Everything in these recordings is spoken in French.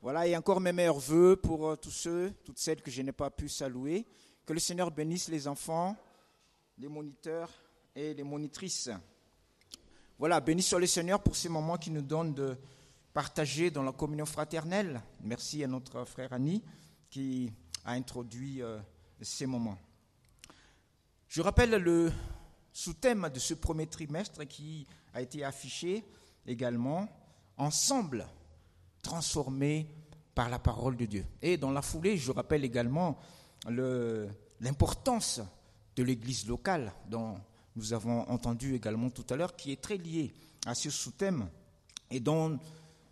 Voilà, et encore mes meilleurs voeux pour euh, tous ceux, toutes celles que je n'ai pas pu saluer. Que le Seigneur bénisse les enfants, les moniteurs et les monitrices. Voilà, béni soit le Seigneur pour ces moments qui nous donnent de partager dans la communion fraternelle. Merci à notre frère Annie qui a introduit euh, ces moments. Je rappelle le sous-thème de ce premier trimestre qui a été affiché également, Ensemble, transformés par la parole de Dieu. Et dans la foulée, je rappelle également l'importance de l'Église locale, dont nous avons entendu également tout à l'heure, qui est très liée à ce sous-thème, et dont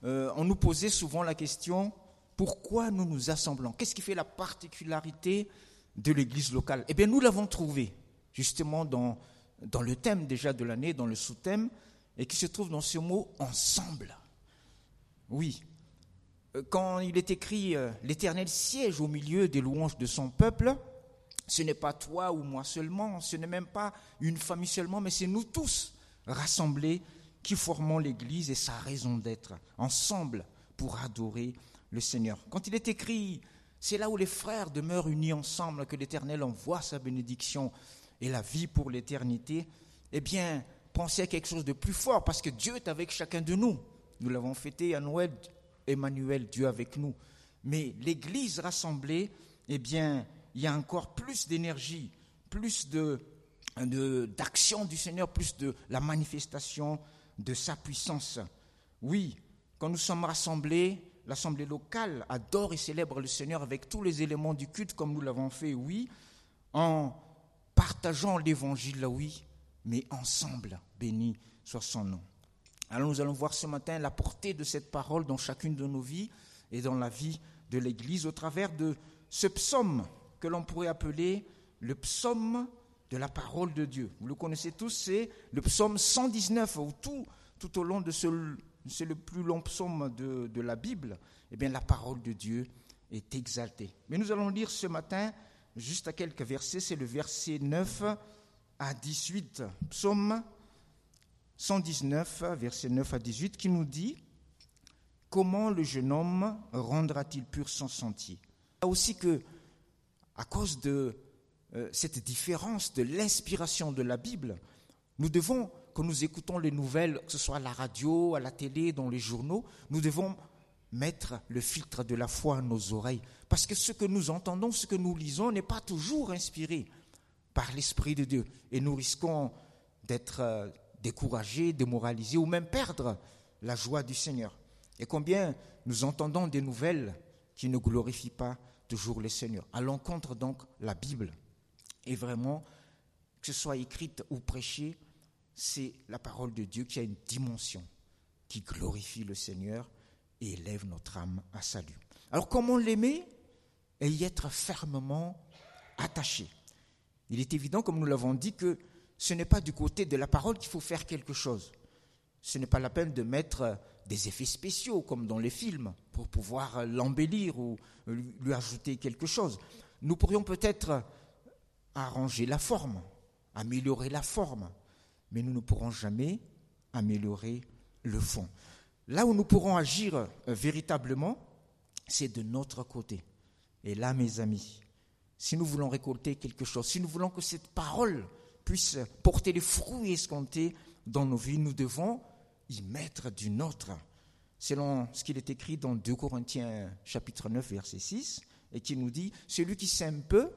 euh, on nous posait souvent la question, pourquoi nous nous assemblons? Qu'est-ce qui fait la particularité de l'Église locale? Eh bien, nous l'avons trouvé justement dans, dans le thème déjà de l'année, dans le sous-thème, et qui se trouve dans ce mot ensemble. Oui, quand il est écrit euh, L'Éternel siège au milieu des louanges de son peuple, ce n'est pas toi ou moi seulement, ce n'est même pas une famille seulement, mais c'est nous tous rassemblés qui formons l'Église et sa raison d'être, ensemble pour adorer le Seigneur. Quand il est écrit, c'est là où les frères demeurent unis ensemble que l'Éternel envoie sa bénédiction et la vie pour l'éternité, eh bien, pensez à quelque chose de plus fort, parce que Dieu est avec chacun de nous. Nous l'avons fêté à Noël, Emmanuel, Dieu avec nous. Mais l'Église rassemblée, eh bien, il y a encore plus d'énergie, plus de, d'action du Seigneur, plus de la manifestation de sa puissance. Oui, quand nous sommes rassemblés, l'assemblée locale adore et célèbre le Seigneur avec tous les éléments du culte comme nous l'avons fait, oui, en partageant l'évangile, oui, mais ensemble, béni soit son nom. Alors nous allons voir ce matin la portée de cette parole dans chacune de nos vies et dans la vie de l'Église au travers de ce psaume que l'on pourrait appeler le psaume de la parole de Dieu. Vous le connaissez tous, c'est le psaume 119, où tout, tout au long de ce, c'est le plus long psaume de, de la Bible, eh bien la parole de Dieu est exaltée. Mais nous allons lire ce matin juste à quelques versets, c'est le verset 9 à 18, psaume 119, verset 9 à 18, qui nous dit Comment le jeune homme rendra-t-il pur son sentier? Aussi que, à cause de euh, cette différence de l'inspiration de la Bible, nous devons, quand nous écoutons les nouvelles, que ce soit à la radio, à la télé, dans les journaux, nous devons mettre le filtre de la foi à nos oreilles. Parce que ce que nous entendons, ce que nous lisons n'est pas toujours inspiré par l'Esprit de Dieu. Et nous risquons d'être euh, décourager, démoraliser ou même perdre la joie du Seigneur. Et combien nous entendons des nouvelles qui ne glorifient pas toujours le Seigneur. À l'encontre donc la Bible. Et vraiment, que ce soit écrite ou prêchée, c'est la parole de Dieu qui a une dimension qui glorifie le Seigneur et élève notre âme à salut. Alors comment l'aimer et y être fermement attaché Il est évident, comme nous l'avons dit, que ce n'est pas du côté de la parole qu'il faut faire quelque chose. Ce n'est pas la peine de mettre des effets spéciaux comme dans les films pour pouvoir l'embellir ou lui ajouter quelque chose. Nous pourrions peut-être arranger la forme, améliorer la forme, mais nous ne pourrons jamais améliorer le fond. Là où nous pourrons agir euh, véritablement, c'est de notre côté. Et là, mes amis, si nous voulons récolter quelque chose, si nous voulons que cette parole puisse porter les fruits escomptés dans nos vies, nous devons y mettre du nôtre. Selon ce qu'il est écrit dans 2 Corinthiens chapitre 9 verset 6, et qui nous dit, celui qui sème peu,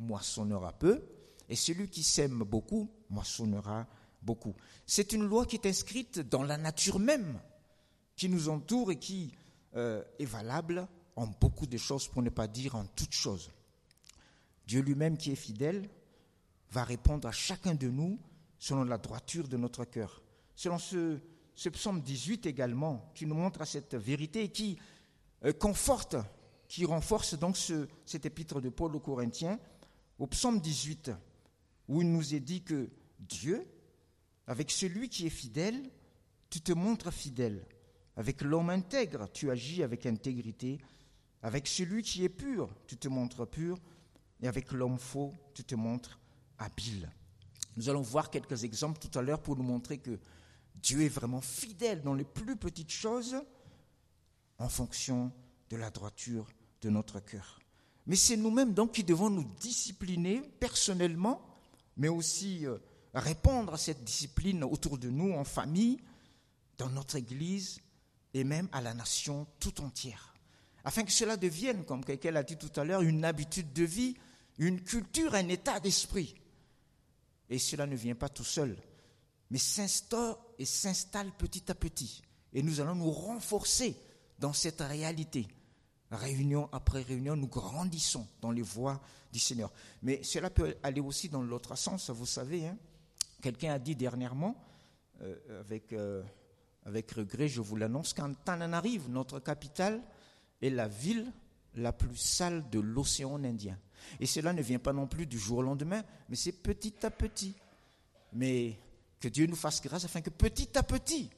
moissonnera peu, et celui qui sème beaucoup, moissonnera beaucoup. C'est une loi qui est inscrite dans la nature même, qui nous entoure et qui euh, est valable en beaucoup de choses, pour ne pas dire en toutes choses. Dieu lui-même qui est fidèle, va répondre à chacun de nous selon la droiture de notre cœur. Selon ce, psaume 18 également, qui nous montre cette vérité qui euh, conforte, qui renforce donc ce, cet épître de Paul aux Corinthiens, au psaume 18, où il nous est dit que Dieu, avec celui qui est fidèle, tu te montres fidèle. Avec l'homme intègre, tu agis avec intégrité. Avec celui qui est pur, tu te montres pur. Et avec l'homme faux, tu te montres habile. Nous allons voir quelques exemples tout à l'heure pour nous montrer que Dieu est vraiment fidèle dans les plus petites choses en fonction de la droiture de notre cœur. Mais c'est nous-mêmes donc qui devons nous discipliner personnellement, mais aussi euh, répondre à cette discipline autour de nous, en famille, dans notre Église et même à la nation tout entière. Afin que cela devienne, comme quelqu'un l'a dit tout à l'heure, une habitude de vie, une culture, un état d'esprit. Et cela ne vient pas tout seul, mais s'instaure et s'installe petit à petit. Et nous allons nous renforcer dans cette réalité. Réunion après réunion, nous grandissons dans les voies du Seigneur. Mais cela peut aller aussi dans l'autre sens, vous savez. Hein. Quelqu'un a dit dernièrement, euh, avec, euh, avec regret, je vous l'annonce, quand arrive, notre capitale est la ville la plus sale de l'océan Indien. Et cela ne vient pas non plus du jour au lendemain, mais c'est petit à petit. Mais que Dieu nous fasse grâce afin que petit à petit,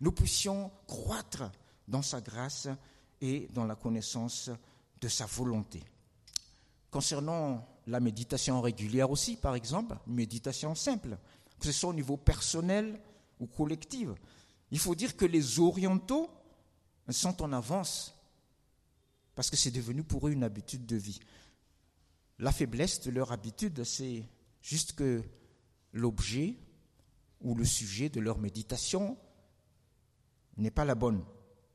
nous puissions croître dans sa grâce et dans la connaissance de sa volonté. Concernant la méditation régulière aussi, par exemple, méditation simple, que ce soit au niveau personnel ou collectif, il faut dire que les orientaux sont en avance parce que c'est devenu pour eux une habitude de vie. La faiblesse de leur habitude, c'est juste que l'objet ou le sujet de leur méditation n'est pas la bonne.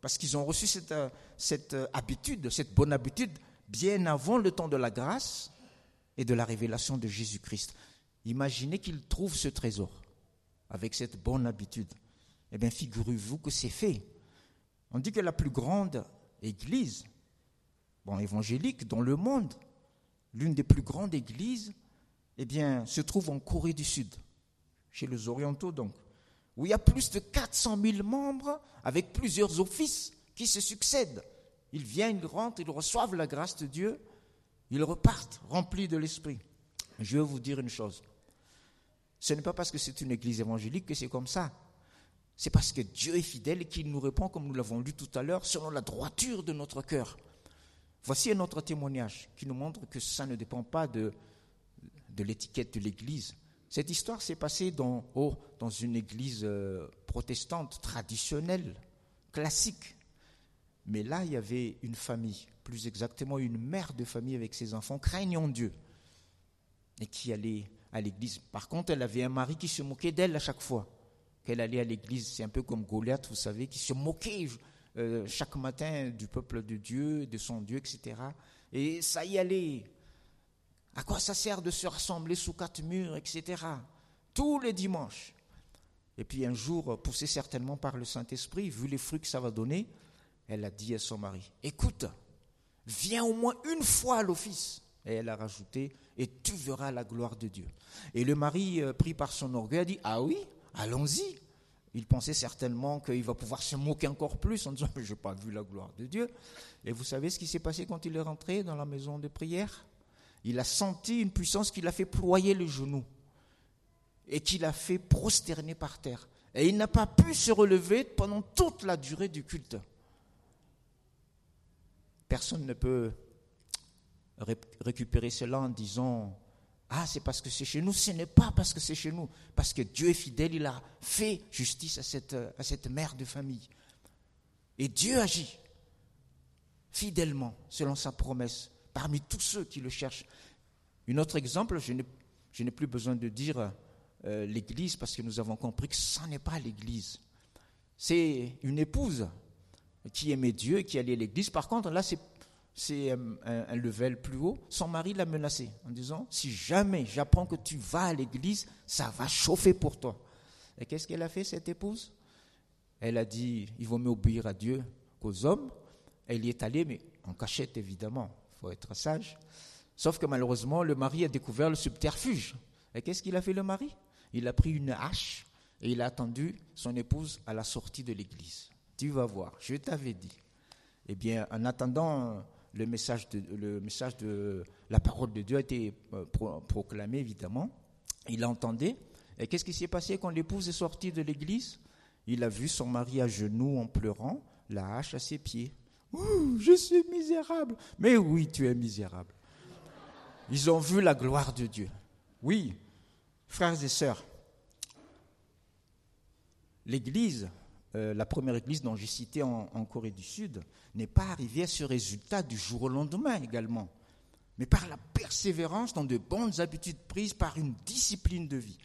Parce qu'ils ont reçu cette, cette, habitude, cette bonne habitude, bien avant le temps de la grâce et de la révélation de Jésus-Christ. Imaginez qu'ils trouvent ce trésor avec cette bonne habitude. Eh bien, figurez-vous que c'est fait. On dit que la plus grande église, bon, évangélique dans le monde, l'une des plus grandes églises, eh bien, se trouve en Corée du Sud, chez les Orientaux donc, où il y a plus de 400 000 membres avec plusieurs offices qui se succèdent. Ils viennent, ils rentrent, ils reçoivent la grâce de Dieu, ils repartent remplis de l'Esprit. Je vais vous dire une chose. Ce n'est pas parce que c'est une église évangélique que c'est comme ça. C'est parce que Dieu est fidèle et qu'il nous répond, comme nous l'avons lu tout à l'heure, selon la droiture de notre cœur. Voici un autre témoignage qui nous montre que ça ne dépend pas de, l'étiquette de l'Église. Cette histoire s'est passée dans, oh, dans une église euh, protestante traditionnelle, classique. Mais là, il y avait une famille, plus exactement une mère de famille avec ses enfants, craignant Dieu, et qui allait à l'église. Par contre, elle avait un mari qui se moquait d'elle à chaque fois qu'elle allait à l'église. C'est un peu comme Goliath, vous savez, qui se moquait euh, chaque matin du peuple de Dieu, de son Dieu, etc. Et ça y allait. À quoi ça sert de se rassembler sous quatre murs, etc. Tous les dimanches? Et puis un jour, poussée certainement par le Saint-Esprit, vu les fruits que ça va donner, elle a dit à son mari, écoute, viens au moins une fois à l'office. Et elle a rajouté, et tu verras la gloire de Dieu. Et le mari, euh, pris par son orgueil, a dit, ah oui, allons-y. Il pensait certainement qu'il va pouvoir se moquer encore plus en disant Je n'ai pas vu la gloire de Dieu. Et vous savez ce qui s'est passé quand il est rentré dans la maison de prière? Il a senti une puissance qui l'a fait ployer le genou et qui l'a fait prosterner par terre. Et il n'a pas pu se relever pendant toute la durée du culte. Personne ne peut récupérer cela en disant ah, c'est parce que c'est chez nous. Ce n'est pas parce que c'est chez nous. Parce que Dieu est fidèle, il a fait justice à cette, à cette mère de famille. Et Dieu agit fidèlement, selon sa promesse, parmi tous ceux qui le cherchent. Un autre exemple, je n'ai plus besoin de dire euh, l'Église, parce que nous avons compris que ce n'est pas l'Église. C'est une épouse qui aimait Dieu qui allait à l'Église. Par contre, là, c'est c'est un, level plus haut, son mari l'a menacé en disant, si jamais j'apprends que tu vas à l'église, ça va chauffer pour toi. Et qu'est-ce qu'elle a fait, cette épouse? Elle a dit, il vaut mieux obéir à Dieu qu'aux hommes. Elle y est allée, mais en cachette évidemment, il faut être sage. Sauf que malheureusement, le mari a découvert le subterfuge. Et qu'est-ce qu'il a fait le mari? Il a pris une hache et il a attendu son épouse à la sortie de l'église. Tu vas voir, je t'avais dit. Eh bien, en attendant le message de, la parole de Dieu a été euh, proclamé, évidemment. Il entendait. Et qu'est-ce qui s'est passé? Quand l'épouse est sortie de l'église Il a vu son mari à genoux en pleurant, la hache à ses pieds. Je suis misérable. Mais oui, tu es misérable. Ils ont vu la gloire de Dieu. Oui, frères et sœurs, l'Église euh, la première église dont j'ai cité en, Corée du Sud, n'est pas arrivée à ce résultat du jour au lendemain également, mais par la persévérance dans de bonnes habitudes prises par une discipline de vie.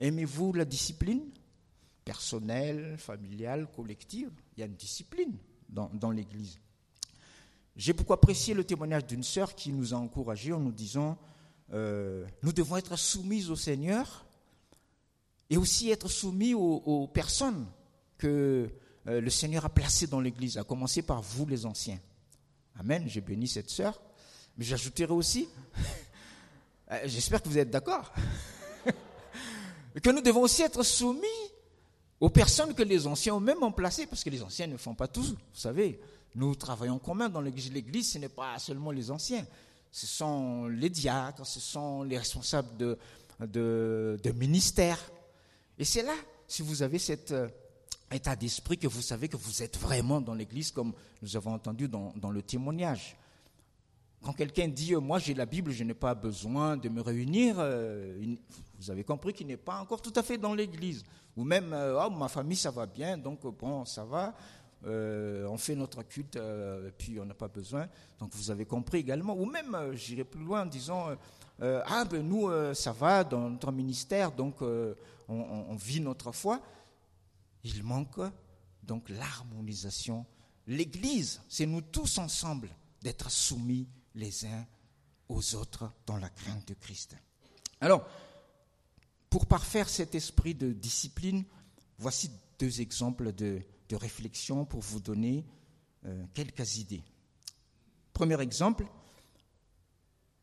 Aimez-vous la discipline Personnelle, familiale, collective? Il y a une discipline dans, l'église. J'ai beaucoup apprécié le témoignage d'une sœur qui nous a encouragés en nous disant euh, nous devons être soumis au Seigneur et aussi être soumis aux, personnes que euh, le Seigneur a placées dans l'Église, à commencer par vous les anciens. Amen, j'ai béni cette sœur, mais j'ajouterai aussi, euh, j'espère que vous êtes d'accord, que nous devons aussi être soumis aux personnes que les anciens ont même placées, parce que les anciens ne font pas tout, vous savez. Nous travaillons commun dans l'Église. L'Église, ce n'est pas seulement les anciens, ce sont les diacres, ce sont les responsables de, de, de ministères. Et c'est là, si vous avez cet euh, état d'esprit, que vous savez que vous êtes vraiment dans l'Église, comme nous avons entendu dans, dans le témoignage. Quand quelqu'un dit euh, Moi j'ai la Bible, je n'ai pas besoin de me réunir, euh, vous avez compris qu'il n'est pas encore tout à fait dans l'Église. Ou même oh, Ma famille ça va bien, donc bon, ça va. on fait notre culte, puis on n'a pas besoin. Donc vous avez compris également. Ou même, j'irai plus loin en disant Ah, ben nous, ça va dans notre ministère, donc on, vit notre foi, il manque donc l'harmonisation. L'Église, c'est nous tous ensemble d'être soumis les uns aux autres dans la crainte de Christ. Alors, pour parfaire cet esprit de discipline, voici deux exemples de, réflexion pour vous donner euh, quelques idées. Premier exemple,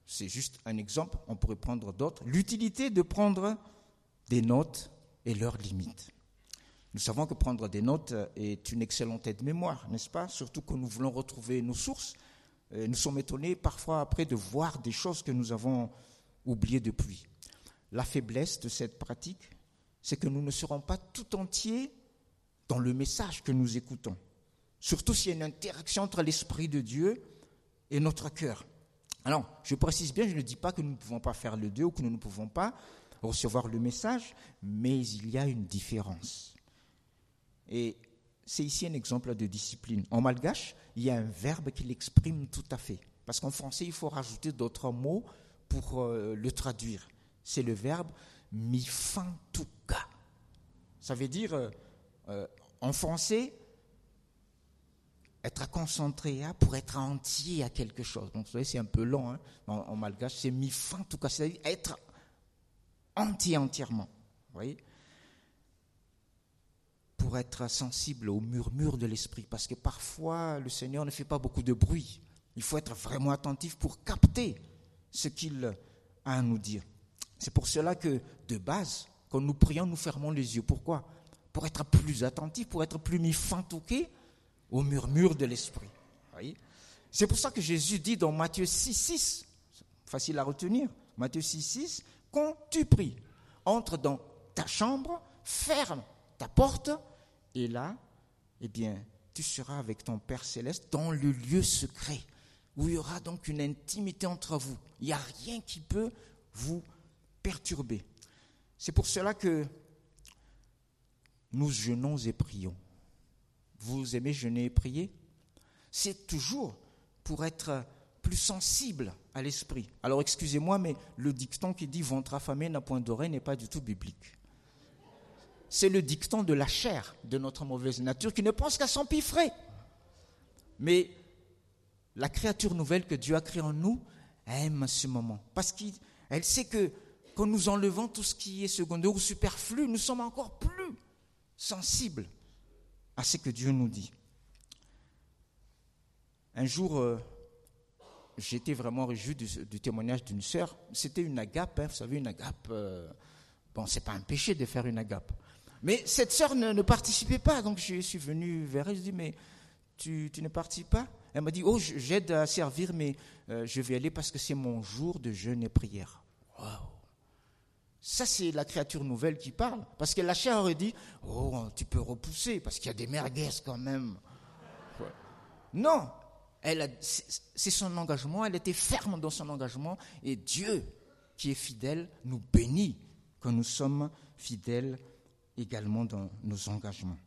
c'est juste un exemple, on pourrait prendre d'autres, l'utilité de prendre des notes et leurs limites. Nous savons que prendre des notes est une excellente aide-mémoire, n'est-ce pas? Surtout quand nous voulons retrouver nos sources. Nous sommes étonnés parfois après de voir des choses que nous avons oubliées depuis. La faiblesse de cette pratique, c'est que nous ne serons pas tout entiers dans le message que nous écoutons. Surtout s'il y a une interaction entre l'Esprit de Dieu et notre cœur. Alors, je précise bien, je ne dis pas que nous ne pouvons pas faire le deux ou que nous ne pouvons pas, recevoir le message, mais il y a une différence. Et c'est ici un exemple de discipline. En malgache, il y a un verbe qui l'exprime tout à fait. Parce qu'en français, il faut rajouter d'autres mots pour euh, le traduire. C'est le verbe mifantuka. Ça veut dire, euh, euh, en français, être concentré à, pour être entier à quelque chose. Donc, vous savez, c'est un peu long hein, en, malgache. C'est mifantuka, c'est-à-dire être entier entièrement. voyez? Pour être sensible au murmure de l'esprit, parce que parfois le Seigneur ne fait pas beaucoup de bruit. Il faut être vraiment attentif pour capter ce qu'il a à nous dire. C'est pour cela que, de base, quand nous prions, nous fermons les yeux. Pourquoi? Pour être plus attentif, pour être plus mis au murmure de l'esprit. C'est pour ça que Jésus dit dans Matthieu 6, 6, facile à retenir, Matthieu 6, 6, quand tu pries, entre dans ta chambre, ferme ta porte, et là, eh bien, tu seras avec ton Père céleste dans le lieu secret, où il y aura donc une intimité entre vous. Il n'y a rien qui peut vous perturber. C'est pour cela que nous jeûnons et prions. Vous aimez jeûner et prier? C'est toujours pour être plus sensible à l'esprit. Alors excusez-moi, mais le dicton qui dit ventre affamé n'a point d'oreille n'est pas du tout biblique. C'est le dicton de la chair de notre mauvaise nature qui ne pense qu'à s'empiffrer. Mais la créature nouvelle que Dieu a créée en nous aime ce moment. Parce qu'elle sait que quand nous enlevons tout ce qui est secondaire ou superflu, nous sommes encore plus sensibles à ce que Dieu nous dit. Un jour, euh, j'étais vraiment réjoui du, témoignage d'une sœur. C'était une agape, hein, vous savez, une agape. Euh, bon, c'est pas un péché de faire une agape. Mais cette sœur ne, participait pas, donc je suis venu vers elle. Je dis mais tu, ne participes pas? Elle m'a dit oh j'aide à servir, mais euh, je vais aller parce que c'est mon jour de jeûne et prière. Wow. Ça, c'est la créature nouvelle qui parle. Parce que la chair aurait dit Oh, tu peux repousser, parce qu'il y a des merguez quand même. Non, c'est son engagement, elle était ferme dans son engagement, et Dieu, qui est fidèle, nous bénit quand nous sommes fidèles également dans nos engagements.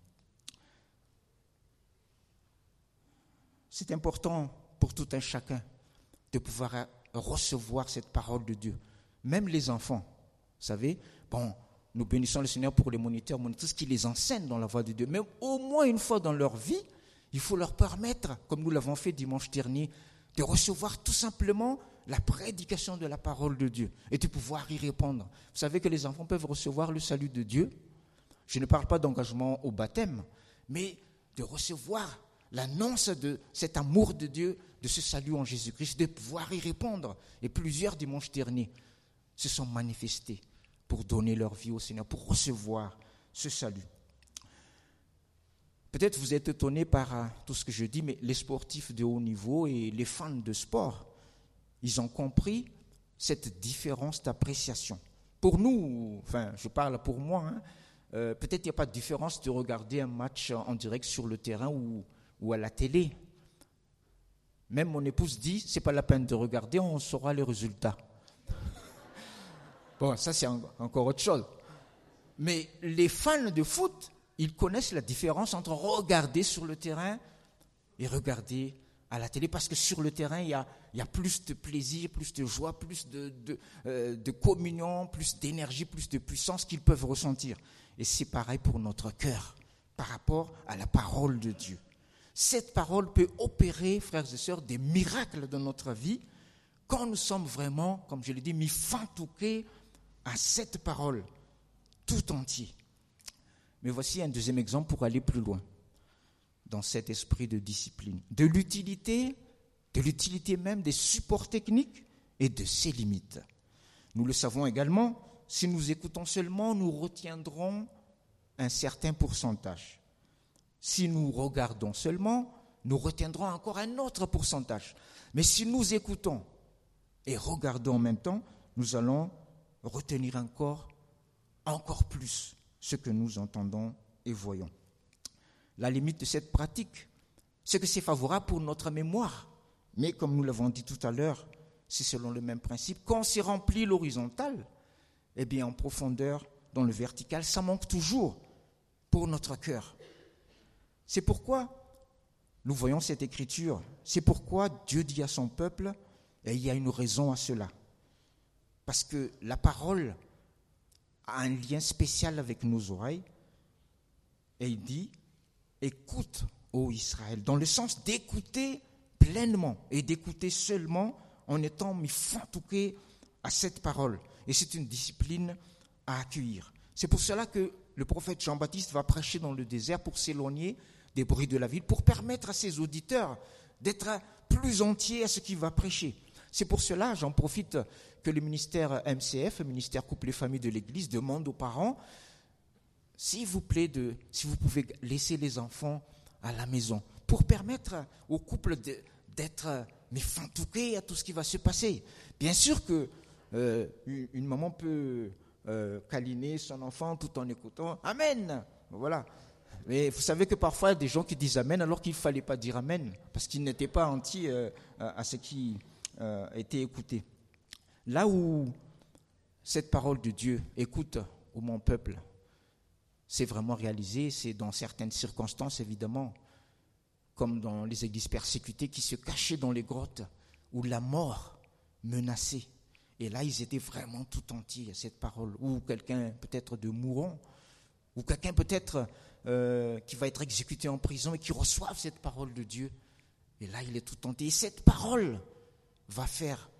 c'est important pour tout un chacun de pouvoir recevoir cette parole de Dieu. Même les enfants, vous savez, bon, nous bénissons le Seigneur pour les moniteurs, monitrices qui les enseignent dans la voie de Dieu. Mais au moins une fois dans leur vie, il faut leur permettre, comme nous l'avons fait dimanche dernier, de recevoir tout simplement la prédication de la parole de Dieu et de pouvoir y répondre. Vous savez que les enfants peuvent recevoir le salut de Dieu. Je ne parle pas d'engagement au baptême, mais de recevoir l'annonce de cet amour de Dieu, de ce salut en Jésus-Christ, de pouvoir y répondre. Et plusieurs dimanches derniers se sont manifestés pour donner leur vie au Seigneur, pour recevoir ce salut. Peut-être vous êtes étonné par euh, tout ce que je dis, mais les sportifs de haut niveau et les fans de sport, ils ont compris cette différence d'appréciation. Pour nous, enfin, je parle pour moi, hein, euh, peut-être il n'y a pas de différence de regarder un match en direct sur le terrain ou, ou à la télé. Même mon épouse dit, c'est pas la peine de regarder, on saura les résultats. bon, ça c'est encore autre chose. Mais les fans de foot, ils connaissent la différence entre regarder sur le terrain et regarder à la télé, parce que sur le terrain, il y a, plus de plaisir, plus de joie, plus euh, de communion, plus d'énergie, plus de puissance qu'ils peuvent ressentir. Et c'est pareil pour notre cœur, par rapport à la parole de Dieu. Cette parole peut opérer, frères et sœurs, des miracles dans notre vie quand nous sommes vraiment, comme je l'ai dit, mis fantouqués à cette parole tout entier. Mais voici un deuxième exemple pour aller plus loin dans cet esprit de discipline. De l'utilité, de l'utilité même des supports techniques et de ses limites. Nous le savons également, si nous écoutons seulement, nous retiendrons un certain pourcentage. Si nous regardons seulement, nous retiendrons encore un autre pourcentage. Mais si nous écoutons et regardons en même temps, nous allons retenir encore, encore plus ce que nous entendons et voyons. La limite de cette pratique, c'est que c'est favorable pour notre mémoire. Mais comme nous l'avons dit tout à l'heure, c'est selon le même principe. Quand c'est rempli l'horizontal, eh bien en profondeur, dans le vertical, ça manque toujours pour notre cœur. C'est pourquoi nous voyons cette écriture. C'est pourquoi Dieu dit à son peuple, et il y a une raison à cela. Parce que la parole a un lien spécial avec nos oreilles. Et il dit, écoute, ô Israël, dans le sens d'écouter pleinement et d'écouter seulement en étant mis fantouqué à cette parole. Et c'est une discipline à accueillir. C'est pour cela que le prophète Jean-Baptiste va prêcher dans le désert pour s'éloigner des bruits de la ville, pour permettre à ses auditeurs d'être plus entiers à ce qu'il va prêcher. C'est pour cela, j'en profite, que le ministère MCF, le ministère Couple et Famille de l'Église, demande aux parents, s'il vous plaît, si vous pouvez laisser les enfants à la maison, pour permettre aux couples d'être mais fantouqués à tout ce qui va se passer. Bien sûr que euh, une maman peut euh, câliner son enfant tout en écoutant Amen. Voilà. Mais vous savez que parfois, il y a des gens qui disent Amen alors qu'il ne fallait pas dire Amen, parce qu'ils n'étaient pas euh, à ce qui euh, était écouté. Là où cette parole de Dieu, écoute, ô mon peuple, c'est vraiment réalisé, c'est dans certaines circonstances, évidemment, comme dans les églises persécutées qui se cachaient dans les grottes, où la mort menaçait. Et là, ils étaient vraiment tout entiers à cette parole. Ou quelqu'un peut-être de mourant, ou quelqu'un peut-être euh, qui va être exécuté en prison et qui reçoive cette parole de Dieu. Et là, il est tout entier. Et cette parole va faire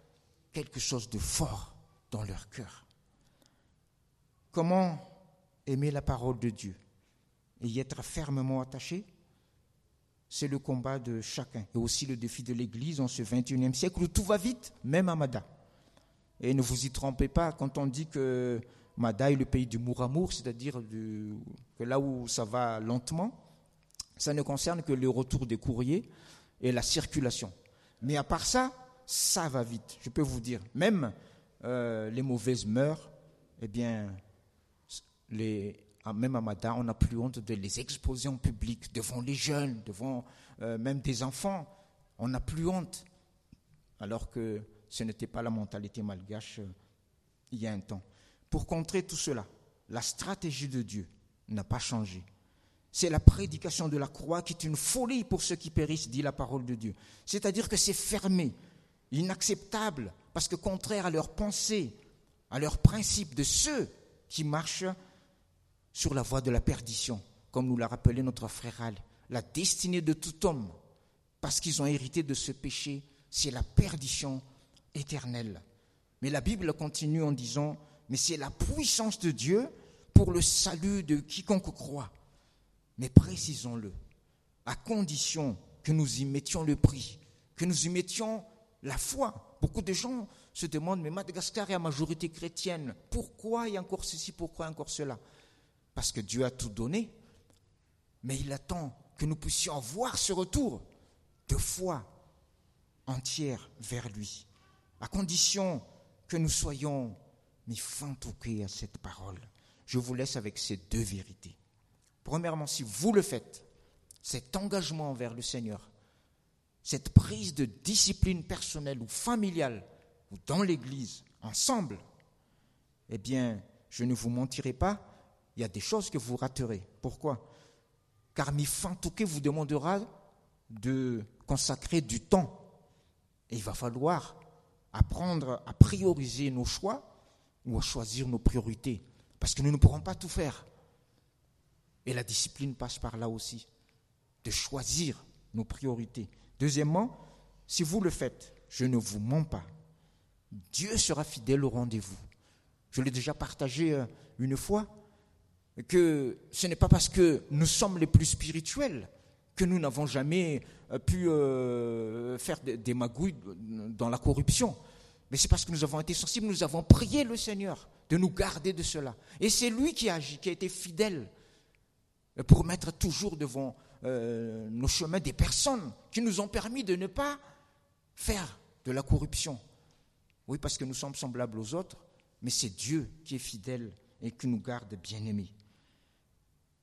quelque chose de fort dans leur cœur. Comment aimer la parole de Dieu et y être fermement attaché C'est le combat de chacun et aussi le défi de l'Église en ce 21e siècle où tout va vite, même à Mada. Et ne vous y trompez pas quand on dit que Mada est le pays du mour c'est-à-dire que là où ça va lentement, ça ne concerne que le retour des courriers et la circulation. Mais à part ça, ça va vite, je peux vous dire. Même euh, les mauvaises mœurs, eh bien, les, même à Mada, on n'a plus honte de les exposer en public, devant les jeunes, devant euh, même des enfants. On n'a plus honte. Alors que ce n'était pas la mentalité malgache euh, il y a un temps. Pour contrer tout cela, la stratégie de Dieu n'a pas changé. c'est la prédication de la croix qui est une folie pour ceux qui périssent, dit la parole de Dieu. C'est-à-dire que c'est fermé, inacceptable, parce que contraire à leurs pensées, à leurs principes de ceux qui marchent sur la voie de la perdition, comme nous l'a rappelé notre frère Al. La destinée de tout homme, parce qu'ils ont hérité de ce péché, c'est la perdition éternelle. Mais la Bible continue en disant, mais c'est la puissance de Dieu pour le salut de quiconque croit. Mais précisons-le, à condition que nous y mettions le prix, que nous y mettions la foi. Beaucoup de gens se demandent, mais Madagascar est à majorité chrétienne, pourquoi il y a encore ceci, pourquoi encore cela? Parce que Dieu a tout donné, mais il attend que nous puissions voir ce retour de foi entière vers lui, à condition que nous soyons mis fin à cette parole. Je vous laisse avec ces deux vérités. Premièrement, si vous le faites, cet engagement envers le Seigneur, cette prise de discipline personnelle ou familiale, ou dans l'Église, ensemble, eh bien, je ne vous mentirai pas, il y a des choses que vous raterez. Pourquoi? Car Mifantouké vous demandera de consacrer du temps. Et il va falloir apprendre à prioriser nos choix ou à choisir nos priorités. Parce que nous ne pourrons pas tout faire. Et la discipline passe par là aussi, de choisir nos priorités. Deuxièmement, si vous le faites, je ne vous mens pas. Dieu sera fidèle au rendez-vous. Je l'ai déjà partagé euh, une fois, que ce n'est pas parce que nous sommes les plus spirituels que nous n'avons jamais euh, pu euh, faire des magouilles dans la corruption. Mais c'est parce que nous avons été sensibles, nous avons prié le Seigneur de nous garder de cela. Et c'est lui qui a agi, qui a été fidèle pour mettre toujours devant euh, nos chemins des personnes qui nous ont permis de ne pas faire de la corruption. Oui, parce que nous sommes semblables aux autres, mais c'est Dieu qui est fidèle et qui nous garde bien-aimés.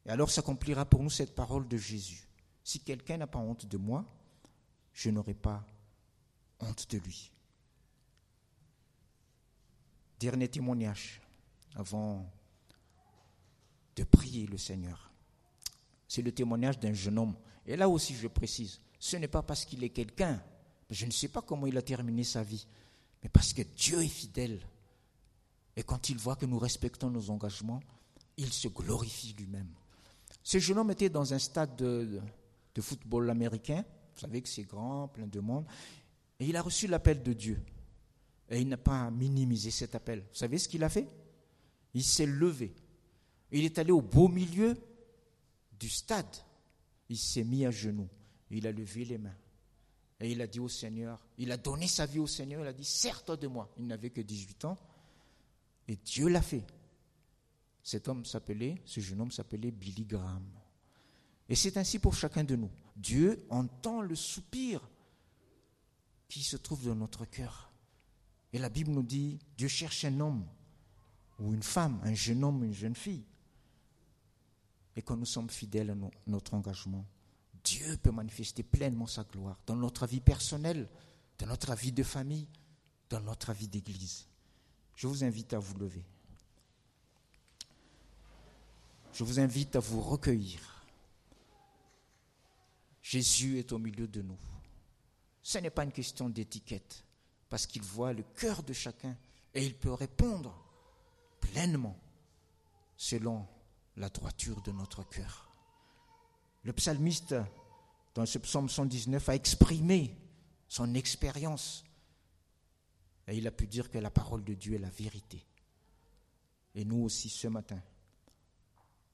Et alors s'accomplira pour nous cette parole de Jésus. Si quelqu'un n'a pas honte de moi, je n'aurai pas honte de lui. Dernier témoignage avant de prier le Seigneur. C'est le témoignage d'un jeune homme. Et là aussi, je précise, ce n'est pas parce qu'il est quelqu'un, je ne sais pas comment il a terminé sa vie, mais parce que Dieu est fidèle. Et quand il voit que nous respectons nos engagements, il se glorifie lui-même. Ce jeune homme était dans un stade de, football américain, vous savez que c'est grand, plein de monde, et il a reçu l'appel de Dieu. Et il n'a pas minimisé cet appel. Vous savez ce qu'il a fait? Il s'est levé. Il est allé au beau milieu du stade, il s'est mis à genoux, il a levé les mains. Et il a dit au Seigneur, il a donné sa vie au Seigneur, il a dit, sers-toi de moi. Il n'avait que 18 ans. Et Dieu l'a fait. Cet homme s'appelait, ce jeune homme s'appelait Billy Graham. Et c'est ainsi pour chacun de nous. Dieu entend le soupir qui se trouve dans notre cœur. Et la Bible nous dit, Dieu cherche un homme ou une femme, un jeune homme, une jeune fille, et quand nous sommes fidèles à notre engagement, Dieu peut manifester pleinement sa gloire dans notre vie personnelle, dans notre vie de famille, dans notre vie d'église. Je vous invite à vous lever. Je vous invite à vous recueillir. Jésus est au milieu de nous. Ce n'est pas une question d'étiquette, parce qu'il voit le cœur de chacun et il peut répondre pleinement selon la droiture de notre cœur. Le psalmiste, dans ce psaume 119, a exprimé son expérience et il a pu dire que la parole de Dieu est la vérité. Et nous aussi ce matin,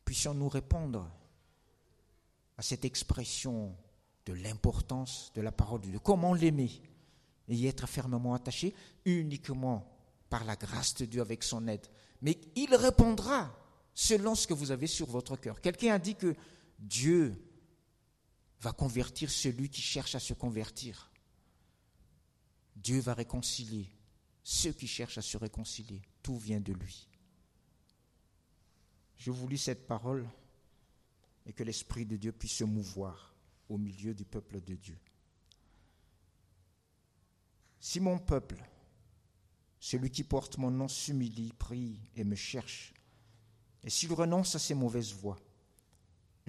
puissions-nous répondre à cette expression de l'importance de la parole de Dieu, comment l'aimer et y être fermement attaché uniquement par la grâce de Dieu avec son aide. Mais il répondra selon ce que vous avez sur votre cœur. Quelqu'un a dit que Dieu va convertir celui qui cherche à se convertir. Dieu va réconcilier ceux qui cherchent à se réconcilier. Tout vient de lui. Je vous lis cette parole et que l'Esprit de Dieu puisse se mouvoir au milieu du peuple de Dieu. Si mon peuple, celui qui porte mon nom, s'humilie, prie et me cherche, et s'il renonce à ses mauvaises voies,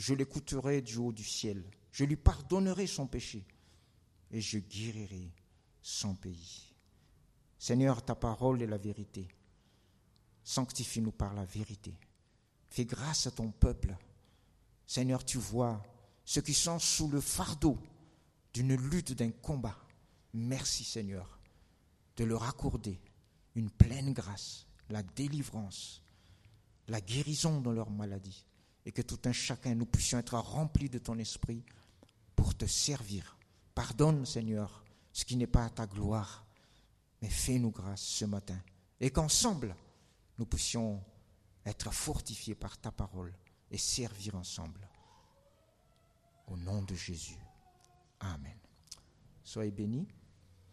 Je l'écouterai du haut du ciel. Je lui pardonnerai son péché et je guérirai son pays. Seigneur, ta parole est la vérité. Sanctifie-nous par la vérité. Fais grâce à ton peuple. Seigneur, tu vois ceux qui sont sous le fardeau d'une lutte, d'un combat. Merci Seigneur de leur accorder une pleine grâce, la délivrance, la guérison dans leur maladie, et que tout un chacun, nous puissions être remplis de ton esprit pour te servir. Pardonne Seigneur ce qui n'est pas à ta gloire, mais fais-nous grâce ce matin, et qu'ensemble, nous puissions être fortifiés par ta parole et servir ensemble. Au nom de Jésus. Amen. Soyez bénis.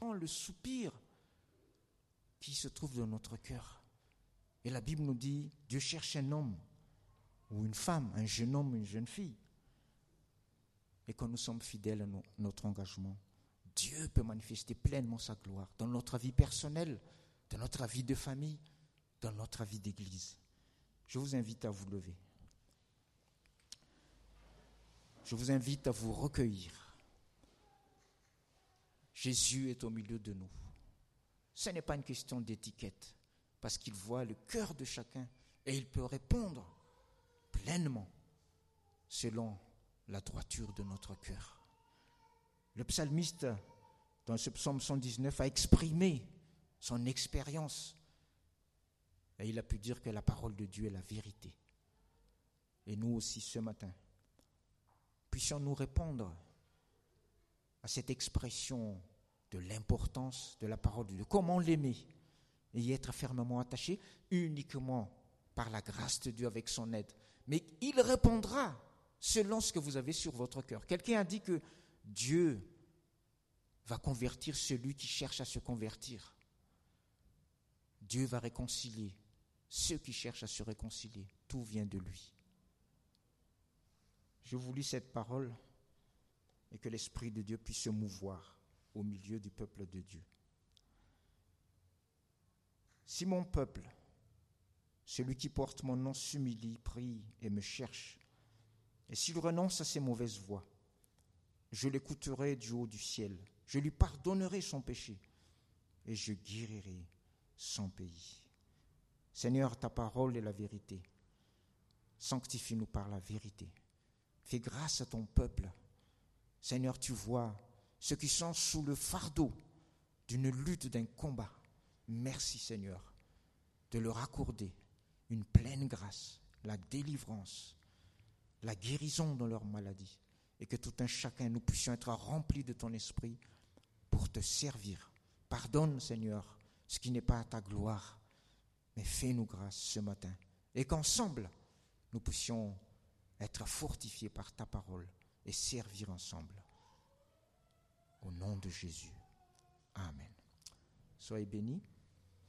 Le soupir qui se trouve dans notre cœur. Et la Bible nous dit, Dieu cherche un homme ou une femme, un jeune homme, une jeune fille. Et quand nous sommes fidèles à notre engagement, Dieu peut manifester pleinement sa gloire dans notre vie personnelle, dans notre vie de famille, dans notre vie d'église. Je vous invite à vous lever. Je vous invite à vous recueillir. Jésus est au milieu de nous. Ce n'est pas une question d'étiquette, parce qu'il voit le cœur de chacun et il peut répondre pleinement selon la droiture de notre cœur. Le psalmiste, dans ce psaume 119, a exprimé son expérience et il a pu dire que la parole de Dieu est la vérité. Et nous aussi ce matin, puissions-nous répondre à cette expression de l'importance de la parole de Dieu. Comment l'aimer et y être fermement attaché uniquement par la grâce de Dieu avec son aide. Mais il répondra selon ce que vous avez sur votre cœur. Quelqu'un a dit que Dieu va convertir celui qui cherche à se convertir. Dieu va réconcilier ceux qui cherchent à se réconcilier. Tout vient de lui. Je vous lis cette parole et que l'Esprit de Dieu puisse se mouvoir au milieu du peuple de Dieu. Si mon peuple, celui qui porte mon nom, s'humilie, prie et me cherche, et s'il renonce à ses mauvaises voies, je l'écouterai du haut du ciel, je lui pardonnerai son péché et je guérirai son pays. Seigneur, ta parole est la vérité. Sanctifie-nous par la vérité. Fais grâce à ton peuple. Seigneur, tu vois ceux qui sont sous le fardeau d'une lutte, d'un combat. Merci Seigneur de leur accorder une pleine grâce, la délivrance, la guérison dans leur maladie, et que tout un chacun, nous puissions être remplis de ton esprit pour te servir. Pardonne Seigneur ce qui n'est pas à ta gloire mais fais-nous grâce ce matin et qu'ensemble, nous puissions être fortifiés par ta parole et servir ensemble. Au nom de Jésus. Amen. Soyez bénis.